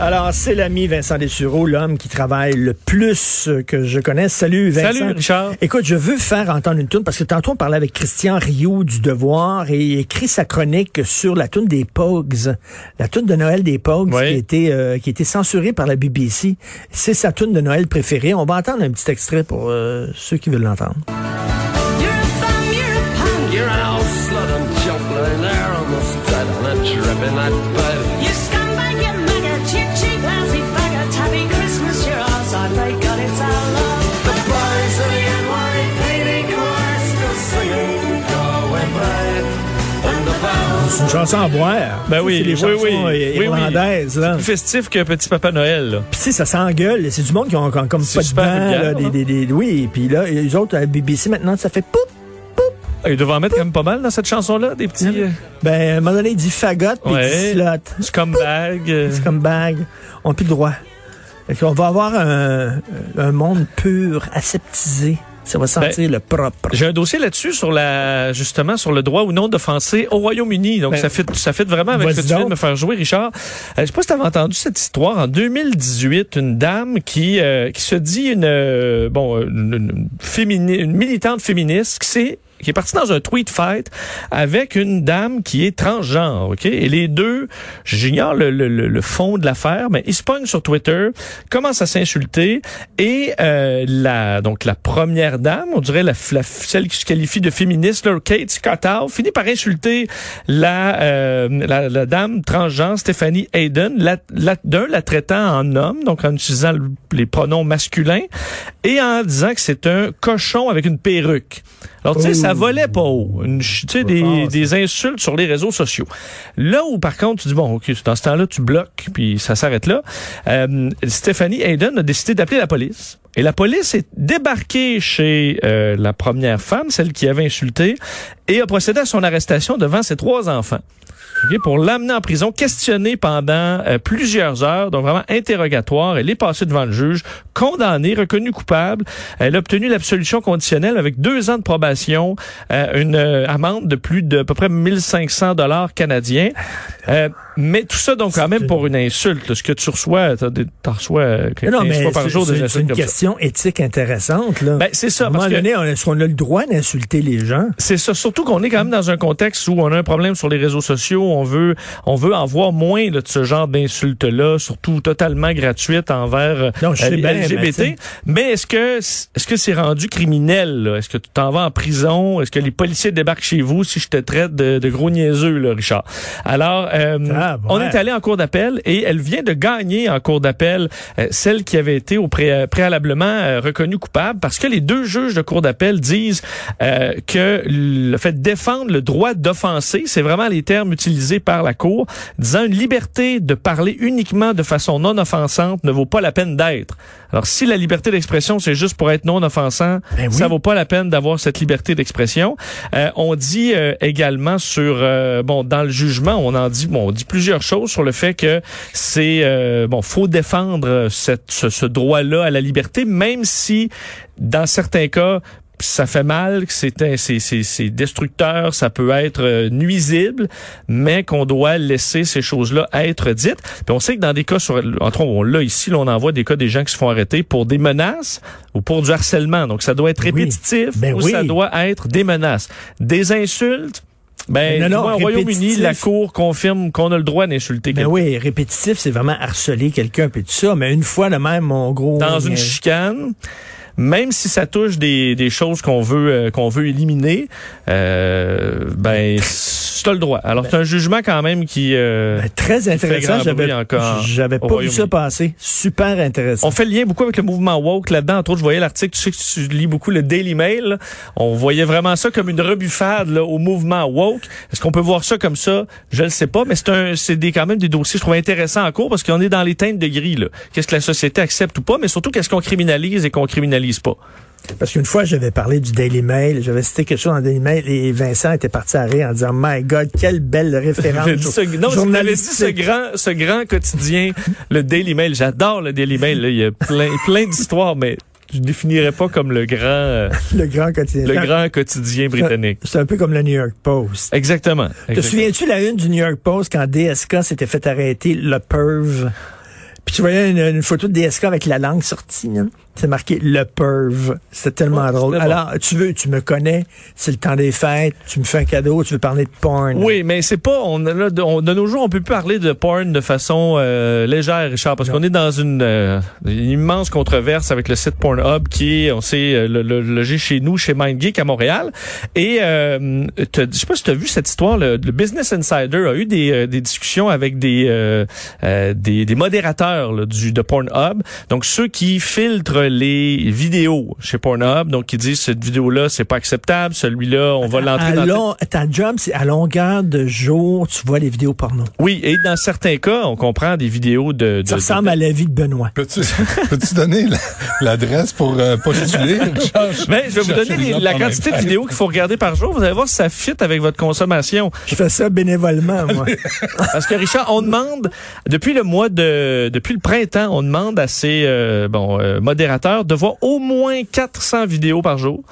Alors, c'est l'ami Vincent Dessureau, l'homme qui travaille le plus que je connaisse. Salut, Vincent. Salut, Richard. Écoute, je veux faire entendre une tune parce que tantôt on parlait avec Christian Rio du Devoir et il écrit sa chronique sur la tune des Pogs, la tune de Noël des Pogs Oui. qui a été euh, qui a été censurée par la BBC. C'est sa tune de Noël préférée. On va entendre un petit extrait pour euh, ceux qui veulent l'entendre. C'est une chanson à boire. Ben oui, les oui, chansons oui. euh, Oui, oui. irlandaises. là. Plus festif que Petit Papa Noël. là. Puis tu sais, ça s'engueule. C'est du monde qui ont, comme pas de dents, hein? des, des- oui. Puis là, les autres à la BBC maintenant, ça fait poup. Ah, Ils doivent en mettre quand même pas mal dans cette chanson-là, des petits euh, Ben, à un moment donné, il dit fagot, puis il Ouais. dit slot. scumbag. euh. C'est comme bag. On n'a plus le droit. Fait qu'on va avoir un, un monde pur, aseptisé. Ça va sentir le propre. J'ai un dossier là-dessus sur la justement sur le droit ou non d'offenser au Royaume-Uni. Donc Ben, ça fait ça fait vraiment avec ce que tu viens de me faire jouer, Richard. Euh, je sais pas si tu avais entendu cette histoire en 2018, une dame qui euh, qui se dit une euh, bon une, une, fémini- une militante féministe qui s'est qui est partie dans un tweet fight avec une dame qui est transgenre, ok? Et les deux, j'ignore le, le, le, fond de l'affaire, mais ils se pognent sur Twitter, commencent à s'insulter et euh, la donc la première dame, on dirait la, la- celle qui se qualifie de féministe, là, Kate Scottow, finit par insulter la, euh, la la dame transgenre Stephanie Hayden, la, la, d'un la traitant en homme, donc en utilisant le- les pronoms masculins et en disant que c'est un cochon avec une perruque. Alors, tu sais, volait pas haut. Une Tu sais, des, des insultes sur les réseaux sociaux. Là où, par contre, tu dis, bon, OK, dans ce temps-là, tu bloques, puis ça s'arrête là. Euh, Stephanie Hayden a décidé d'appeler la police. Et la police est débarquée chez euh, la première femme, celle qui avait insulté, et a procédé à son arrestation devant ses trois enfants. OK, pour l'amener en prison, questionner pendant euh, plusieurs heures, donc vraiment interrogatoire. Elle est passée devant le juge, condamnée, reconnue coupable. Elle a obtenu l'absolution conditionnelle avec deux ans de probation, euh, une euh, amende de plus de à peu près 1500 dollars canadiens. Mais tout ça donc quand même pour une insulte. Ce que tu reçois, t'en reçois euh, non, 15 mais fois par c'est- jour des c'est c'est insultes une comme ça. question éthique intéressante. Là. Ben, c'est ça, À un moment parce donné, on- est-ce qu'on a le droit d'insulter les gens? C'est ça, surtout qu'on est quand même dans un contexte où on a un problème sur les réseaux sociaux, on veut on veut en voir moins là, de ce genre d'insultes là, surtout totalement gratuites envers euh, Non, je sais bien, mais tu LGBT. Mais est-ce que est-ce que c'est rendu criminel là? Est-ce que tu t'en vas en prison? Est-ce que les policiers débarquent chez vous si je te traite de, de gros niaiseux là, Richard? Alors euh, Ah, ouais. on est allé en cour d'appel et elle vient de gagner en cour d'appel euh, celle qui avait été au pré- préalablement euh, reconnue coupable parce que les deux juges de cour d'appel disent euh, que le fait de défendre le droit d'offenser, c'est vraiment les termes utilisés par la cour, disant une liberté de parler uniquement de façon non offensante ne vaut pas la peine d'être. Alors si la liberté d'expression c'est juste pour être non offensant, Ben oui. ça vaut pas la peine d'avoir cette liberté d'expression. Euh, on dit euh, également sur euh, bon dans le jugement, on en dit bon, on dit plusieurs choses sur le fait que c'est euh, bon, faut défendre cette, ce, ce droit-là à la liberté, même si dans certains cas ça fait mal, que c'est un- c'est c'est c'est destructeur, ça peut être euh, nuisible, mais qu'on doit laisser ces choses-là être dites. Puis on sait que dans des cas sur entre autres, on l'a ici, là, on en voit des cas des gens qui se font arrêter pour des menaces ou pour du harcèlement. Donc ça doit être Oui. répétitif Ben ou oui. ça doit être des menaces, des insultes. Ben, Non, au Royaume-Uni, la Cour confirme qu'on a le droit d'insulter Ben quelqu'un. oui, répétitif, c'est vraiment harceler quelqu'un puis tout ça. Mais une fois de même, mon gros. dans une euh, chicane, même si ça touche des, des choses qu'on veut euh, qu'on veut éliminer, euh, ben tu as le droit. Alors c'est un jugement quand même qui euh, ben, très intéressant. J'avais pas vu ça passer. Super intéressant. on fait le lien beaucoup avec le mouvement woke là-dedans. Entre autres, je voyais l'article, tu sais que tu lis beaucoup le Daily Mail. On voyait vraiment ça comme une rebuffade là, au mouvement woke. Est-ce qu'on peut voir ça comme ça? Je ne sais pas, mais c'est un, c'est des quand même des dossiers je trouve intéressants en cours parce qu'on est dans les teintes de gris. Qu'est-ce que la société accepte ou pas, mais surtout qu'est-ce qu'on criminalise et qu'on criminalise pas? Parce qu'une fois, j'avais parlé du Daily Mail, j'avais cité quelque chose dans le Daily Mail et Vincent était parti à rire en disant My God, quelle belle référence. Ce- non, dit ce grand, ce grand quotidien, le Daily Mail. J'adore le Daily Mail. là. Il y a plein, plein d'histoires, mais je ne définirais pas comme le grand, euh, Le grand quotidien. le grand quotidien britannique. C'est un peu comme le New York Post. Exactement. Te Exactement. souviens-tu la une du New York Post quand DSK s'était fait arrêter le perv? Puis tu voyais une, une photo de DSK avec la langue sortie. là. C'est marqué le perv. C'était tellement Ouais, drôle. Alors, tu veux, tu me connais, c'est le temps des fêtes, tu me fais un cadeau, tu veux parler de porn. Oui, mais c'est pas. On, là, de, on- de nos jours, on peut plus parler de porn de façon euh, légère, Richard, parce qu'on est dans une, euh, une immense controverse avec le site Pornhub qui est, on sait, euh, le, le- logé chez nous, chez MindGeek à Montréal. Et euh, je sais pas si tu as vu cette histoire. Le, le Business Insider a eu des, euh, des discussions avec des, euh, euh, des, des modérateurs là, du de Pornhub. Donc ceux qui filtrent les vidéos chez Pornhub, donc qui disent cette vidéo-là c'est pas acceptable, celui-là on va l'entrer dans long- ta job, c'est à longueur de jour, tu vois les vidéos porno. Oui, et dans certains cas, on comprend des vidéos de... de Ça ressemble à la vie de Benoît. Peux-tu donner la- l'adresse pour euh, postuler? Richard? Mais je vais vous donner les la quantité de vidéos qu'il faut regarder par jour. Vous allez voir si ça fit avec votre consommation. Je fais ça bénévolement, moi. Parce que Richard, on demande depuis le mois de, depuis le printemps, on demande à ces euh, bon euh, modérateurs de voir au moins 400 vidéos par jour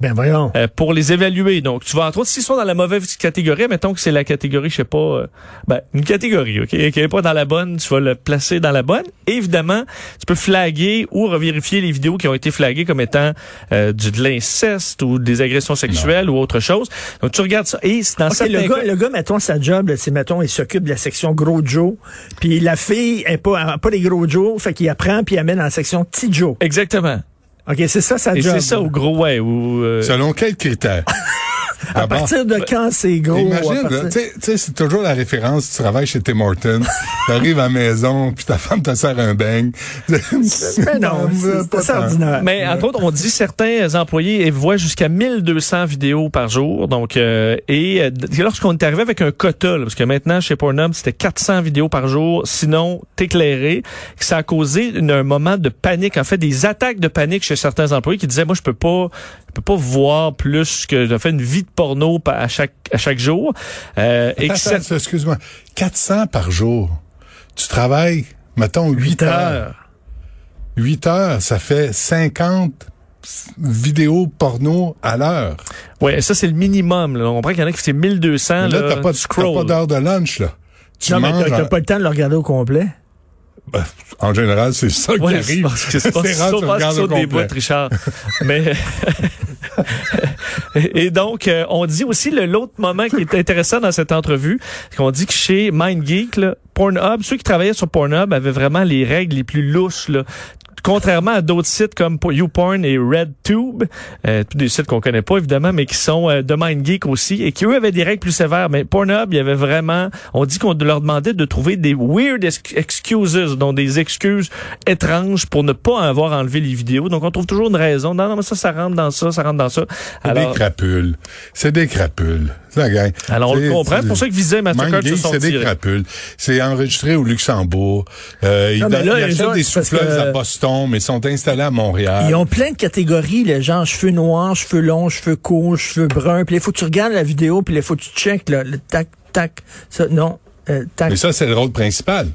ben voyons. euh, pour les évaluer. Donc, tu vas entre autres s'ils sont dans la mauvaise catégorie, mettons que c'est la catégorie, je sais pas, euh, ben une catégorie, ok, qui est pas dans la bonne, tu vas le placer dans la bonne. Et évidemment, tu peux flaguer ou revérifier les vidéos qui ont été flaguées comme étant euh, du de l'inceste ou des agressions sexuelles ou autre chose. Donc, tu regardes ça. Et c'est dans Ok, certains le, cas- gars, le gars, mettons, sa job, c'est, mettons, il s'occupe de la section gros Joe, puis la fille est pas, pas les gros Joe, fait qu'il apprend puis il amène dans la section petit Joe. Exactement. OK, c'est ça sa Et job. c'est ça au gros ouais. Ou, euh, Selon quels critères? À D'abord, partir de quand c'est gros? à Imagine, partir- tu sais- c'est toujours la référence, tu travailles chez Tim Hortons, tu arrives à la maison, puis ta femme te sert un beigne. Mais non, c'est, pas c'est ordinaire. Mais entre autres, on dit certains employés voient jusqu'à 1200 vidéos par jour. Donc, euh, et euh, lorsqu'on est arrivé avec un quota, là, parce que maintenant chez Pornhub c'était 400 vidéos par jour, sinon t'éclairer, que ça a causé une- un moment de panique, en fait des attaques de panique chez certains employés qui disaient moi je peux pas, peux pas voir plus que je fais une vie de porno à chaque à chaque jour. Euh, Attends, attends, excuse-moi. 400 par jour. Tu travailles, mettons, 8 heures. 8 heures, ça fait 50 vidéos porno à l'heure. ouais, ça c'est le minimum. Là. On comprend qu'il y en a qui fait 1200 Mais Là, là, t'as pas, t'as scroll. pas d'heure de lunch, là. Tu non, mais t'as, pas le temps de le regarder au complet. Ben, en général, c'est ça qui Ouais, arrive. c'est parce que c'est pas ça, des bouts, Richard. Mais et donc euh, on dit aussi le l'autre moment qui est intéressant dans cette entrevue, c'est qu'on dit que chez MindGeek, là, Pornhub, ceux qui travaillaient sur Pornhub avaient vraiment les règles les plus louches là. Contrairement à d'autres sites comme YouPorn et RedTube, euh, tous des sites qu'on connaît pas évidemment, mais qui sont euh, de MindGeek aussi et qui eux avaient des règles plus sévères. Mais Pornhub, il y avait vraiment, on dit qu'on leur demandait de trouver des weird ex- excuses, donc des excuses étranges pour ne pas avoir enlevé les vidéos. Donc on trouve toujours une raison. Non, non, mais ça, ça rentre dans ça, ça rentre dans ça. C'est Alors, des crapules. C'est des crapules. C'est la gang. alors on le comprend. C'est pour ça que Visa et Mastercard se sont c'est des crapules. C'est enregistré au Luxembourg. Euh, ils Non, là, ils achètent des souffleuses à Boston, mais sont installés à Montréal. Ils ont plein de catégories, les gens, cheveux noirs, cheveux longs, cheveux courts, cheveux bruns. Puis il faut que tu regardes la vidéo, puis il faut que tu checkes là, le tac, tac. Ça, non, euh, tac. Mais ça, c'est le rôle principal.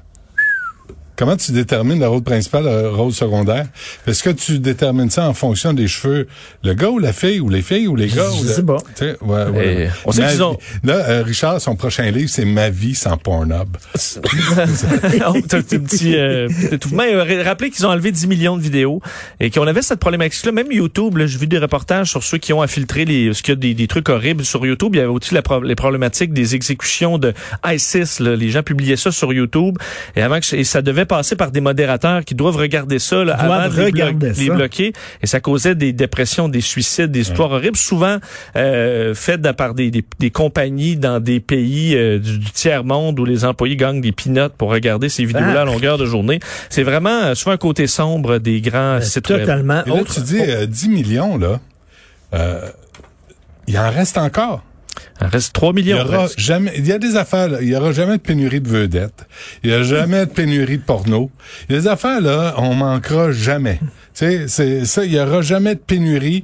Comment tu détermines le rôle principal, le rôle secondaire? Est-ce que tu détermines ça en fonction des cheveux? Le gars ou la fille, ou les filles ou les gars? Je ou le- pas. Ouais, ouais. Et on sait qu'ils ont- Là, euh, Richard, son prochain livre, c'est Ma vie sans Pornhub. Oh, t'as un petit euh. Et, euh, Rappelez qu'ils ont enlevé 10 millions de vidéos et qu'on avait cette problématique-là. Même YouTube, j'ai vu des reportages sur ceux qui ont infiltré les, parce qu'il y a des, des trucs horribles sur YouTube. Il y avait aussi la pro- les problématiques des exécutions de ISIS. là. Les gens publiaient ça sur YouTube et avant que, et ça devait passer par des modérateurs qui doivent regarder ça là, Doivent avant de les, bloquer. Et ça causait des dépressions, des suicides, des histoires horribles, souvent euh, faites par des, des, des compagnies dans des pays euh, du, du tiers-monde où les employés gagnent des peanuts pour regarder ces vidéos-là à longueur de journée. C'est vraiment euh, souvent un côté sombre des grands sites web. Totalement. Et là, Autre- tu dis euh, 10 millions, là. Euh, il en reste encore. Il reste 3 Il y millions. aura presque. jamais, il y a des affaires, là, il y aura jamais de pénurie de vedettes. Il y a jamais de pénurie de porno. Il y a des affaires, là, on manquera jamais Tu sais, c'est ça, il y aura jamais de pénurie.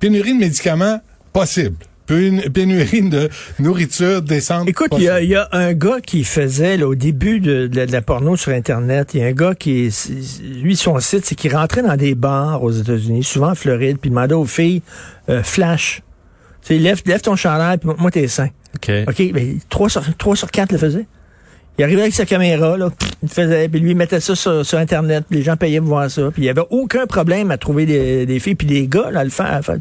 Pénurie de médicaments, possible. Pén- Pénurie de nourriture décente. Écoute, il y, a, il y un gars qui faisait, là, au début de, de la- de la porno sur Internet, il y a un gars qui, lui, son site, c'est qu'il rentrait dans des bars aux États-Unis, souvent en Floride, puis il demandait aux filles, euh, flash. Tu sais, lève, lève ton chandail, puis moi, t'es sain. OK. OK, ben, 3 sur, 3 sur 4 le faisaient. Il arrivait avec sa caméra, là, pff, il faisait, puis lui, il mettait ça sur, sur Internet, puis les gens payaient pour voir ça, puis il y avait aucun problème à trouver des, des filles, puis des gars, là, à le faire. à faire-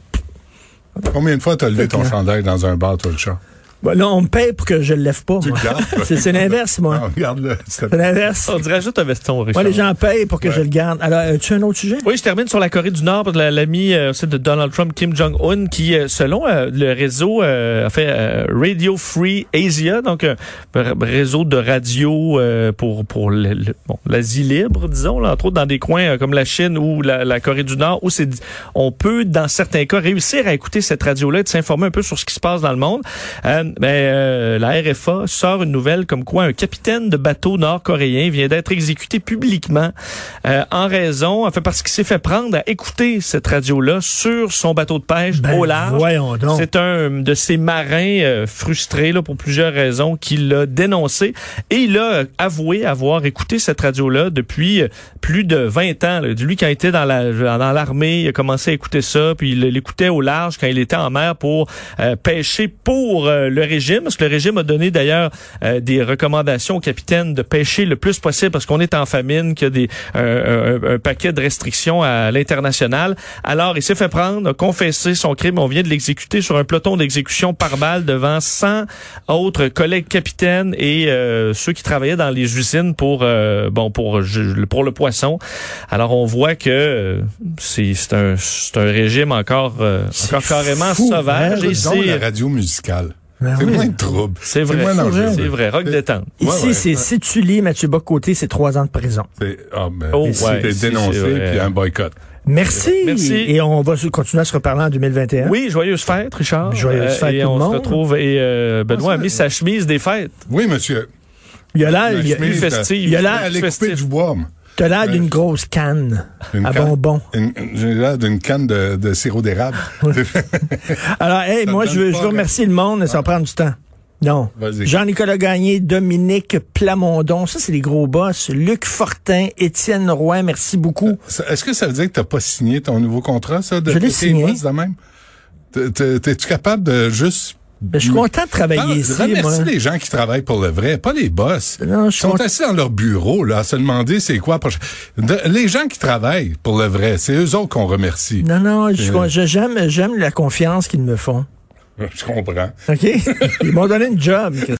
Combien de fois t'as levé ton Clair. chandail dans un bar, toi, le chat? Bon, là, on me paye pour que je le lève pas, Tu moi. le gardes, toi? C'est c'est l'inverse, moi. Ah, regarde-le. C'est l'inverse. On dirait juste un veston, Richard. Moi, les gens payent pour que je le garde. Alors, as-tu un autre sujet? Oui, je termine sur la Corée du Nord, la- l'ami euh, c'est de Donald Trump, Kim Jong-un, qui, euh, selon euh, le réseau, euh, a fait euh, Radio Free Asia, donc un r- réseau de radio euh, pour pour le- le- bon, l'Asie libre, disons, là, entre autres dans des coins euh, comme la Chine ou la, la Corée du Nord, où c'est on peut, dans certains cas, réussir à écouter cette radio-là et de s'informer un peu sur ce qui se passe dans le monde. Ben, euh, la RFA sort une nouvelle comme quoi un capitaine de bateau nord-coréen vient d'être exécuté publiquement euh, en raison, enfin parce qu'il s'est fait prendre à écouter cette radio-là sur son bateau de pêche Ben, au large. voyons donc. C'est un de ces marins euh, frustrés là, pour plusieurs raisons qui l'a dénoncé et il a avoué avoir écouté cette radio-là depuis euh, plus de 20 ans. Là. Lui, quand il était dans la dans l'armée, il a commencé à écouter ça, puis il l'écoutait au large quand il était en mer pour euh, pêcher pour euh, le régime, parce que le régime a donné d'ailleurs euh, des recommandations au capitaine de pêcher le plus possible parce qu'on est en famine, qu'il y a des un, un- un paquet de restrictions à l'international. Alors, il s'est fait prendre, a confessé son crime. On vient de l'exécuter sur un peloton d'exécution par balle devant 100 autres collègues capitaines et euh, ceux qui travaillaient dans les usines pour euh, bon pour pour le poisson. Alors, on voit que euh, c'est c'est un c'est un régime encore euh, encore carrément fou, sauvage hein, et la radio musicale. Ben c'est oui. moins de trouble. c'est vrai, c'est vrai, rock détente. Ici, ouais. c'est si tu lis Mathieu Bocoté, c'est trois ans de prison. C'est ah, ben, Oh, ici, ouais, dénoncé puis un boycott. Merci. Merci. Et on va continuer à se reparler en 2021. Oui, joyeuse fête, Richard. Joyeuse fête, et tout le on monde. se retrouve. Et euh, Benoît a mis sa chemise des fêtes. Oui, monsieur. Il y a l'air, La il y a- festive. il y a l'air du bois. T'as l'air d'une grosse canne Une à canne- bonbons. J'ai l'air d'une canne de, de sirop d'érable. Alors, hey, Ça moi, je veux, pas je veux remercier le monde, mais ça va prendre du temps. Non. Vas-y. Jean-Nicolas Gagné, Dominique Plamondon, ça, c'est les gros boss. Luc Fortin, Étienne Roy, merci beaucoup. Est-ce que ça veut dire que t'as pas signé ton nouveau contrat, ça? De Je l'ai signé. même? T'es- t'es- T'es-tu capable de juste... Ben, je suis content de travailler Ah, ici, remercie moi. les gens qui travaillent pour le vrai, pas les boss. Non, je Ils sont assis dans leur bureau, là, à se demander c'est quoi De- les gens qui travaillent pour le vrai, c'est eux autres qu'on remercie. Non, non, je- Euh. j'aime la confiance qu'ils me font. Je comprends. OK? Ils m'ont donné une job.